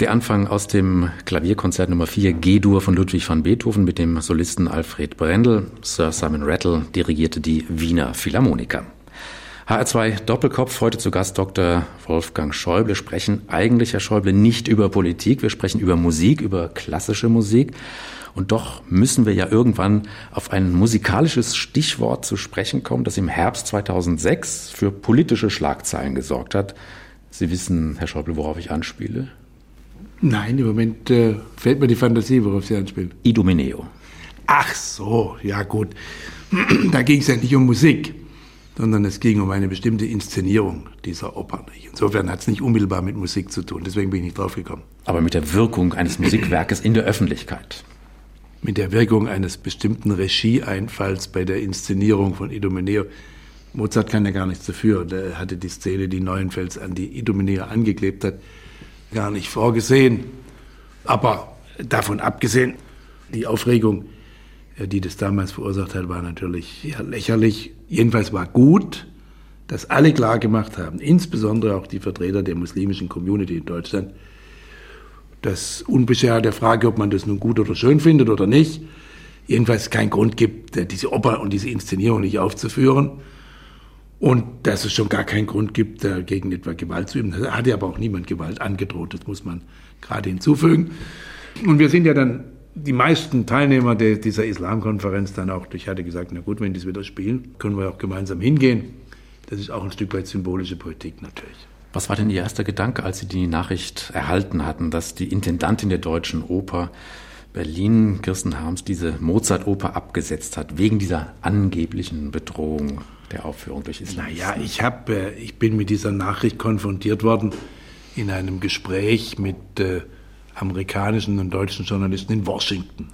Der Anfang aus dem Klavierkonzert Nummer 4 G-Dur von Ludwig van Beethoven mit dem Solisten Alfred Brendel. Sir Simon Rattle dirigierte die Wiener Philharmoniker. HR2 Doppelkopf, heute zu Gast Dr. Wolfgang Schäuble. sprechen eigentlich, Herr Schäuble, nicht über Politik, wir sprechen über Musik, über klassische Musik. Und doch müssen wir ja irgendwann auf ein musikalisches Stichwort zu sprechen kommen, das im Herbst 2006 für politische Schlagzeilen gesorgt hat. Sie wissen, Herr Schäuble, worauf ich anspiele? Nein, im Moment äh, fällt mir die Fantasie, worauf Sie anspielen. Idomeneo. Ach so, ja gut. da ging es ja nicht um Musik, sondern es ging um eine bestimmte Inszenierung dieser Oper. Insofern hat es nicht unmittelbar mit Musik zu tun, deswegen bin ich nicht drauf gekommen. Aber mit der Wirkung eines Musikwerkes in der Öffentlichkeit. Mit der Wirkung eines bestimmten Regieeinfalls bei der Inszenierung von Idomeneo. Mozart kann ja gar nichts dafür. Der hatte die Szene, die Neuenfels an die Idomeneo angeklebt hat, gar nicht vorgesehen. Aber davon abgesehen, die Aufregung, äh, die das damals verursacht hat, war natürlich ja, lächerlich. Jedenfalls war gut, dass alle klar gemacht haben, insbesondere auch die Vertreter der muslimischen Community in Deutschland, dass unbeschert der Frage, ob man das nun gut oder schön findet oder nicht, jedenfalls keinen Grund gibt, äh, diese Oper und diese Inszenierung nicht aufzuführen. Und dass es schon gar keinen Grund gibt, dagegen etwa Gewalt zu üben. Da hat ja aber auch niemand Gewalt angedroht, das muss man gerade hinzufügen. Und wir sind ja dann die meisten Teilnehmer der, dieser Islamkonferenz dann auch, ich hatte gesagt, na gut, wenn die es wieder spielen, können wir auch gemeinsam hingehen. Das ist auch ein Stück weit symbolische Politik natürlich. Was war denn Ihr erster Gedanke, als Sie die Nachricht erhalten hatten, dass die Intendantin der Deutschen Oper Berlin, Kirsten Harms, diese Mozart-Oper abgesetzt hat, wegen dieser angeblichen Bedrohung der Aufführung durch Islam? Naja, ich, hab, äh, ich bin mit dieser Nachricht konfrontiert worden in einem Gespräch mit äh, amerikanischen und deutschen Journalisten in Washington.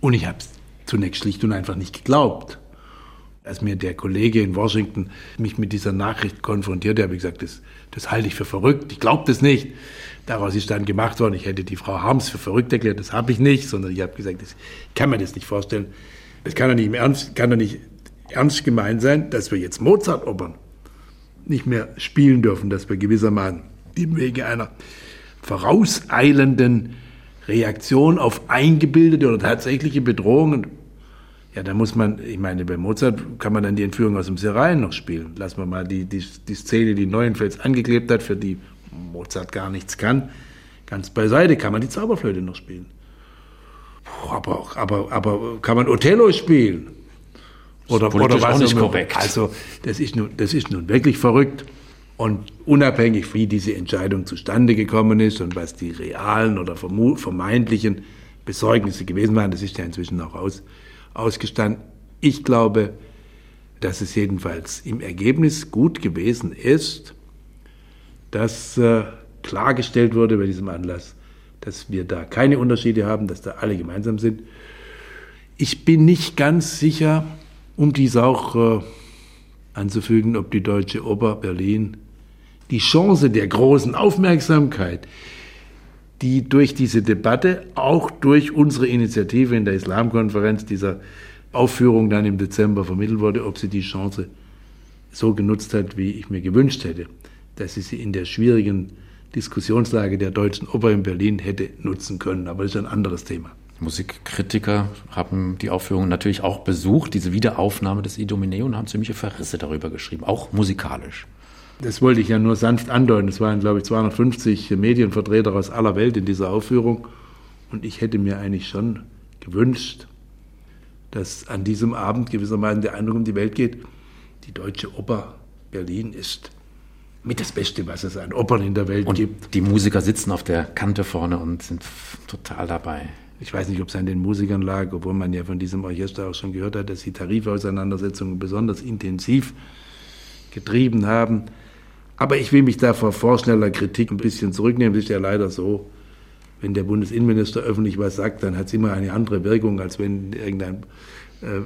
Und ich habe es zunächst schlicht und einfach nicht geglaubt. Als mir der Kollege in Washington mich mit dieser Nachricht konfrontierte, habe ich gesagt, das, das halte ich für verrückt, ich glaube das nicht. Daraus ist dann gemacht worden, ich hätte die Frau Harms für verrückt erklärt, das habe ich nicht, sondern ich habe gesagt, das, ich kann mir das nicht vorstellen. Es kann doch nicht im Ernst, kann doch nicht ernst gemeint sein, dass wir jetzt Mozart-Opern nicht mehr spielen dürfen, dass wir gewissermaßen im Wege einer vorauseilenden Reaktion auf eingebildete oder tatsächliche Bedrohungen ja, da muss man, ich meine, bei Mozart kann man dann die Entführung aus dem Serail noch spielen. Lassen wir mal die, die, die Szene, die Neuenfels angeklebt hat, für die Mozart gar nichts kann, ganz beiseite, kann man die Zauberflöte noch spielen. Puh, aber, aber, aber kann man Othello spielen? Oder, oder was auch nicht korrekt. Also, das ist, nun, das ist nun wirklich verrückt. Und unabhängig, wie diese Entscheidung zustande gekommen ist und was die realen oder vermeintlichen Besorgnisse gewesen waren, das ist ja inzwischen auch aus, ausgestanden. Ich glaube, dass es jedenfalls im Ergebnis gut gewesen ist, dass äh, klargestellt wurde bei diesem Anlass, dass wir da keine Unterschiede haben, dass da alle gemeinsam sind. Ich bin nicht ganz sicher, um dies auch äh, anzufügen, ob die Deutsche Oper Berlin die Chance der großen Aufmerksamkeit, die durch diese Debatte, auch durch unsere Initiative in der Islamkonferenz, dieser Aufführung dann im Dezember vermittelt wurde, ob sie die Chance so genutzt hat, wie ich mir gewünscht hätte, dass sie sie in der schwierigen Diskussionslage der Deutschen Oper in Berlin hätte nutzen können. Aber das ist ein anderes Thema. Musikkritiker haben die Aufführung natürlich auch besucht, diese Wiederaufnahme des Idomeneo und haben ziemliche Verrisse darüber geschrieben, auch musikalisch. Das wollte ich ja nur sanft andeuten. Es waren, glaube ich, 250 Medienvertreter aus aller Welt in dieser Aufführung. Und ich hätte mir eigentlich schon gewünscht, dass an diesem Abend gewissermaßen der Eindruck um die Welt geht, die Deutsche Oper Berlin ist mit das Beste, was es an Opern in der Welt und gibt. Die Musiker sitzen auf der Kante vorne und sind total dabei. Ich weiß nicht, ob es an den Musikern lag, obwohl man ja von diesem Orchester auch schon gehört hat, dass die Tarifauseinandersetzungen besonders intensiv getrieben haben. Aber ich will mich da vor vorschneller Kritik ein bisschen zurücknehmen. Es ist ja leider so, wenn der Bundesinnenminister öffentlich was sagt, dann hat es immer eine andere Wirkung, als wenn irgendein äh,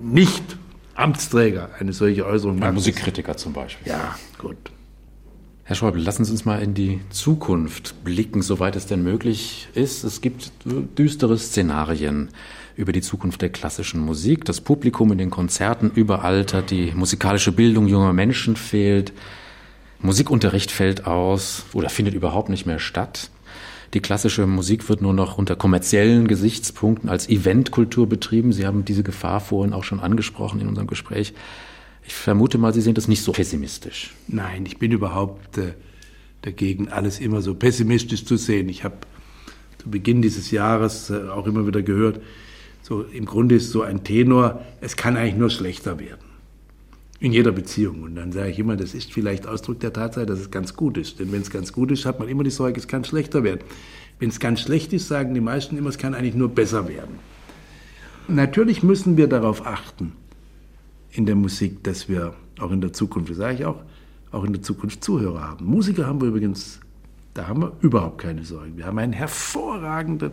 nicht Amtsträger eine solche Äußerung macht. Ein Musikkritiker zum Beispiel. Ja, gut. Herr Schäuble, lassen Sie uns mal in die Zukunft blicken, soweit es denn möglich ist. Es gibt düstere Szenarien über die Zukunft der klassischen Musik. Das Publikum in den Konzerten überaltert, die musikalische Bildung junger Menschen fehlt, Musikunterricht fällt aus oder findet überhaupt nicht mehr statt. Die klassische Musik wird nur noch unter kommerziellen Gesichtspunkten als Eventkultur betrieben. Sie haben diese Gefahr vorhin auch schon angesprochen in unserem Gespräch. Ich vermute mal, Sie sehen das nicht so pessimistisch. Nein, ich bin überhaupt äh, dagegen, alles immer so pessimistisch zu sehen. Ich habe zu Beginn dieses Jahres äh, auch immer wieder gehört, so im Grunde ist so ein Tenor, es kann eigentlich nur schlechter werden. In jeder Beziehung. Und dann sage ich immer, das ist vielleicht Ausdruck der Tatsache, dass es ganz gut ist. Denn wenn es ganz gut ist, hat man immer die Sorge, es kann schlechter werden. Wenn es ganz schlecht ist, sagen die meisten immer, es kann eigentlich nur besser werden. Natürlich müssen wir darauf achten in der Musik, dass wir auch in der Zukunft, das sage ich auch, auch in der Zukunft Zuhörer haben. Musiker haben wir übrigens, da haben wir überhaupt keine Sorgen. Wir haben einen hervorragenden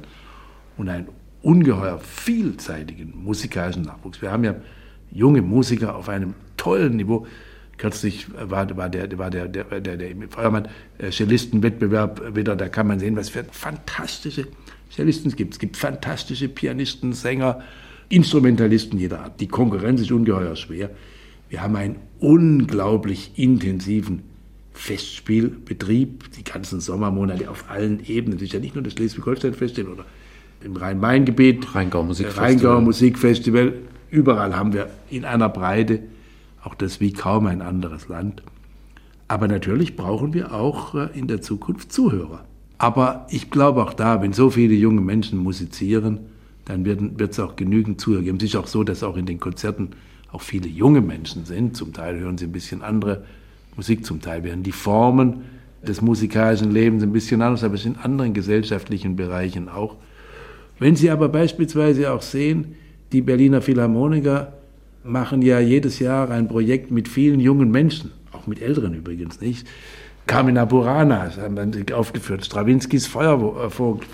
und einen ungeheuer vielseitigen musikalischen Nachwuchs. Wir haben ja junge Musiker auf einem tollen Niveau. Kürzlich war, war der, war der, der, der, der Feuermann äh, Cellistenwettbewerb wieder, da kann man sehen, was für fantastische Cellisten es gibt. Es gibt fantastische Pianisten, Sänger, Instrumentalisten jeder Art. Die Konkurrenz ist ungeheuer schwer. Wir haben einen unglaublich intensiven Festspielbetrieb, die ganzen Sommermonate auf allen Ebenen. Das ist ja nicht nur das Schleswig-Holstein-Festival oder im Rhein-Main-Gebiet, Rheingau Musikfestival. Rheingau Musikfestival. Überall haben wir in einer Breite auch das wie kaum ein anderes Land. Aber natürlich brauchen wir auch äh, in der Zukunft Zuhörer. Aber ich glaube auch da, wenn so viele junge Menschen musizieren, dann wird es auch genügend Zuhörer geben. Es ist auch so, dass auch in den Konzerten auch viele junge Menschen sind. Zum Teil hören sie ein bisschen andere Musik, zum Teil werden die Formen des musikalischen Lebens ein bisschen anders, aber es in anderen gesellschaftlichen Bereichen auch. Wenn Sie aber beispielsweise auch sehen, die Berliner Philharmoniker machen ja jedes Jahr ein Projekt mit vielen jungen Menschen, auch mit Älteren übrigens nicht. Carmina Burana haben dann aufgeführt, Strawinskys Feuervogel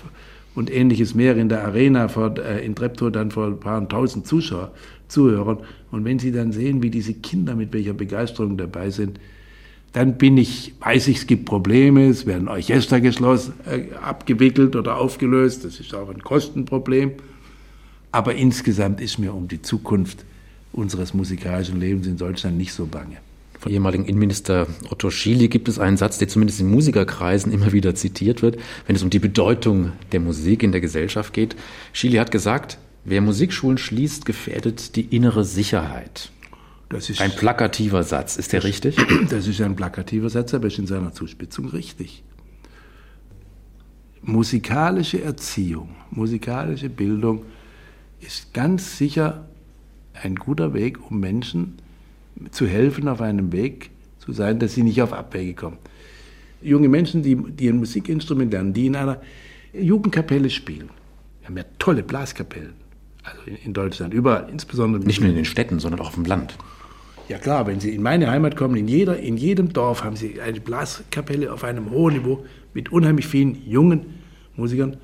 und ähnliches mehr in der Arena vor, äh, in Treptow dann vor ein paar tausend Zuschauer, Zuhörern. Und wenn Sie dann sehen, wie diese Kinder mit welcher Begeisterung dabei sind, dann bin ich, weiß ich, es gibt Probleme, es werden Orchester geschlossen, äh, abgewickelt oder aufgelöst, das ist auch ein Kostenproblem. Aber insgesamt ist mir um die Zukunft unseres musikalischen Lebens in Deutschland nicht so bange. Von ehemaligen Innenminister Otto Schily gibt es einen Satz, der zumindest in Musikerkreisen immer wieder zitiert wird, wenn es um die Bedeutung der Musik in der Gesellschaft geht. Schily hat gesagt, wer Musikschulen schließt, gefährdet die innere Sicherheit. Das ist ein plakativer Satz. Ist der das, richtig? Das ist ein plakativer Satz, aber ist in seiner Zuspitzung richtig. Musikalische Erziehung, musikalische Bildung ist ganz sicher ein guter Weg, um Menschen zu helfen, auf einem Weg zu sein, dass sie nicht auf Abwege kommen. Junge Menschen, die, die ein Musikinstrument lernen, die in einer Jugendkapelle spielen. Wir haben ja tolle Blaskapellen. Also in, in Deutschland, überall, insbesondere. Nicht nur in den Städten, sondern auch auf dem Land. Ja klar, wenn Sie in meine Heimat kommen, in, jeder, in jedem Dorf haben Sie eine Blaskapelle auf einem hohen Niveau mit unheimlich vielen jungen Musikern.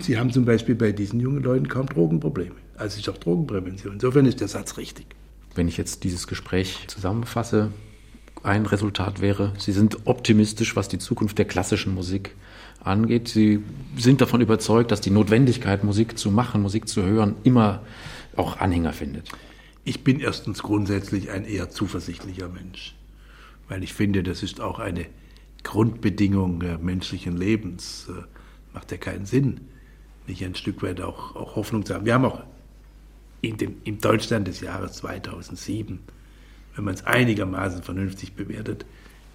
Sie haben zum Beispiel bei diesen jungen Leuten kaum Drogenprobleme. Also ist auch Drogenprävention. Insofern ist der Satz richtig. Wenn ich jetzt dieses Gespräch zusammenfasse, ein Resultat wäre, Sie sind optimistisch, was die Zukunft der klassischen Musik angeht. Sie sind davon überzeugt, dass die Notwendigkeit, Musik zu machen, Musik zu hören, immer auch Anhänger findet. Ich bin erstens grundsätzlich ein eher zuversichtlicher Mensch, weil ich finde, das ist auch eine Grundbedingung menschlichen Lebens. Äh, macht ja keinen Sinn, nicht ein Stück weit auch, auch Hoffnung zu haben. Wir haben auch in dem, im Deutschland des Jahres 2007, wenn man es einigermaßen vernünftig bewertet,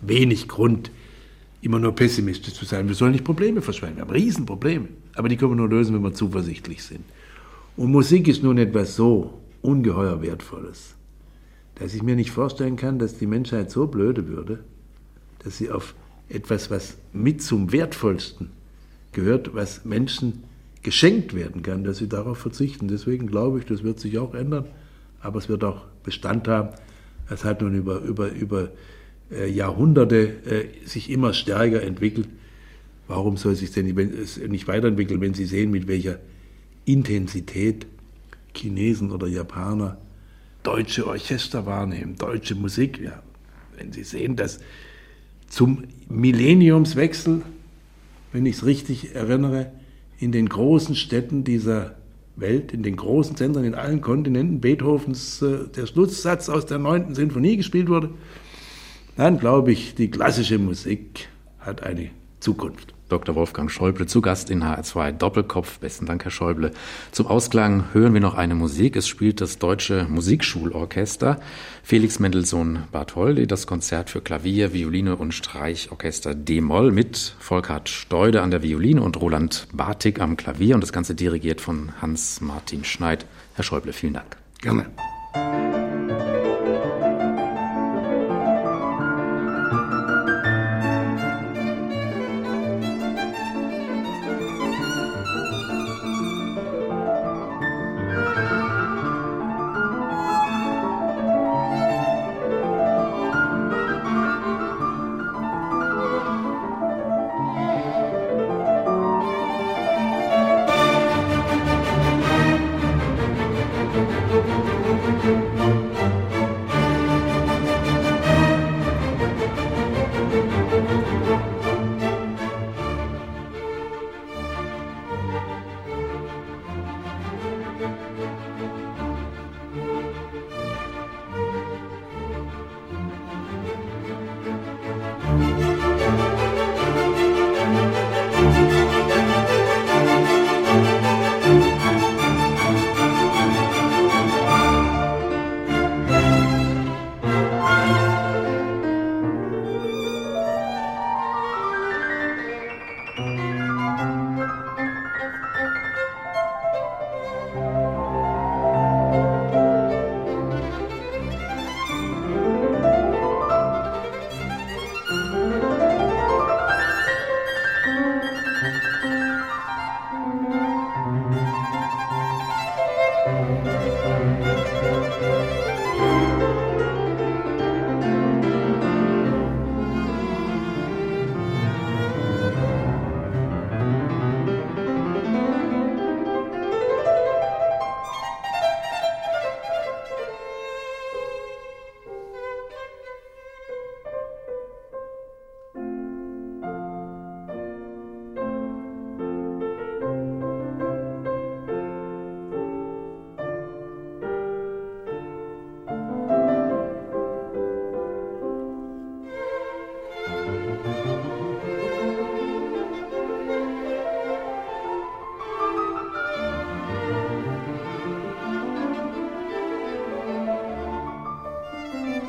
wenig Grund, immer nur pessimistisch zu sein. Wir sollen nicht Probleme verschweigen. Wir haben Riesenprobleme. Aber die können wir nur lösen, wenn wir zuversichtlich sind. Und Musik ist nun etwas so ungeheuer Wertvolles, dass ich mir nicht vorstellen kann, dass die Menschheit so blöde würde, dass sie auf etwas, was mit zum Wertvollsten gehört, was Menschen geschenkt werden kann, dass sie darauf verzichten. Deswegen glaube ich, das wird sich auch ändern, aber es wird auch Bestand haben. Es hat nun über, über, über äh, Jahrhunderte äh, sich immer stärker entwickelt. Warum soll sich denn nicht weiterentwickeln, wenn Sie sehen, mit welcher Intensität Chinesen oder Japaner deutsche Orchester wahrnehmen, deutsche Musik. Ja, wenn Sie sehen, dass zum Millenniumswechsel, wenn ich es richtig erinnere, in den großen Städten dieser Welt, in den großen Zentren, in allen Kontinenten Beethovens äh, der Schlusssatz aus der neunten Sinfonie gespielt wurde, dann glaube ich, die klassische Musik hat eine Zukunft. Dr. Wolfgang Schäuble zu Gast in HR2 Doppelkopf. Besten Dank, Herr Schäuble. Zum Ausklang hören wir noch eine Musik. Es spielt das Deutsche Musikschulorchester Felix Mendelssohn Bartholdy, das Konzert für Klavier, Violine und Streichorchester D-Moll mit Volkhard Steude an der Violine und Roland Bartik am Klavier und das Ganze dirigiert von Hans-Martin Schneid. Herr Schäuble, vielen Dank. Gerne.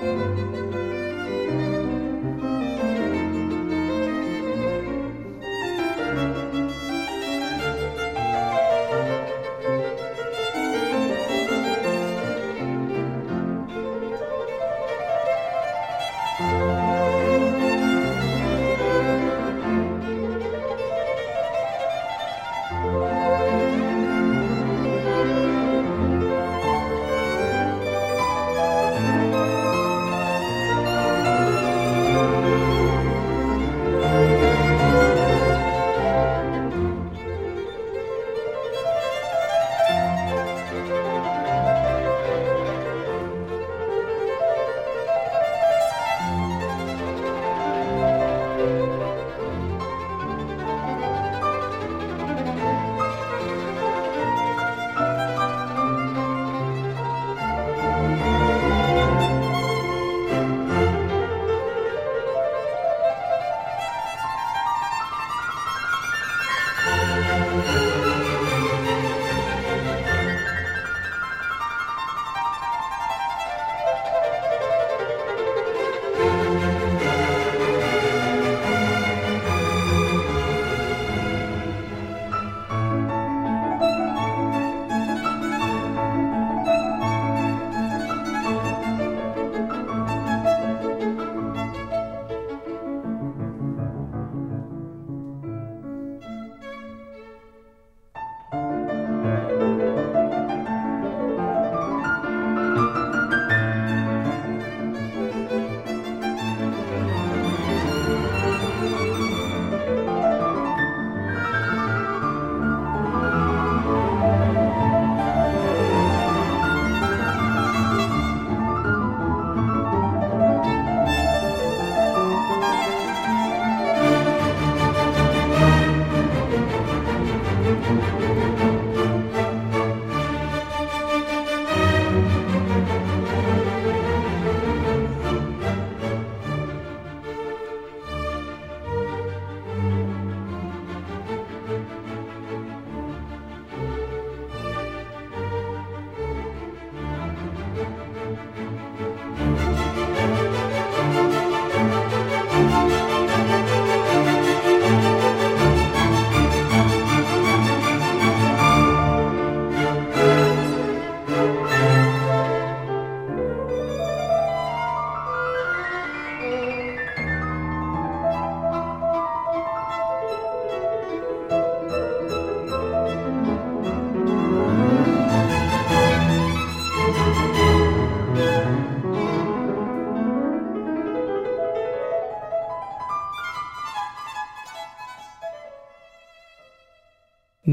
Música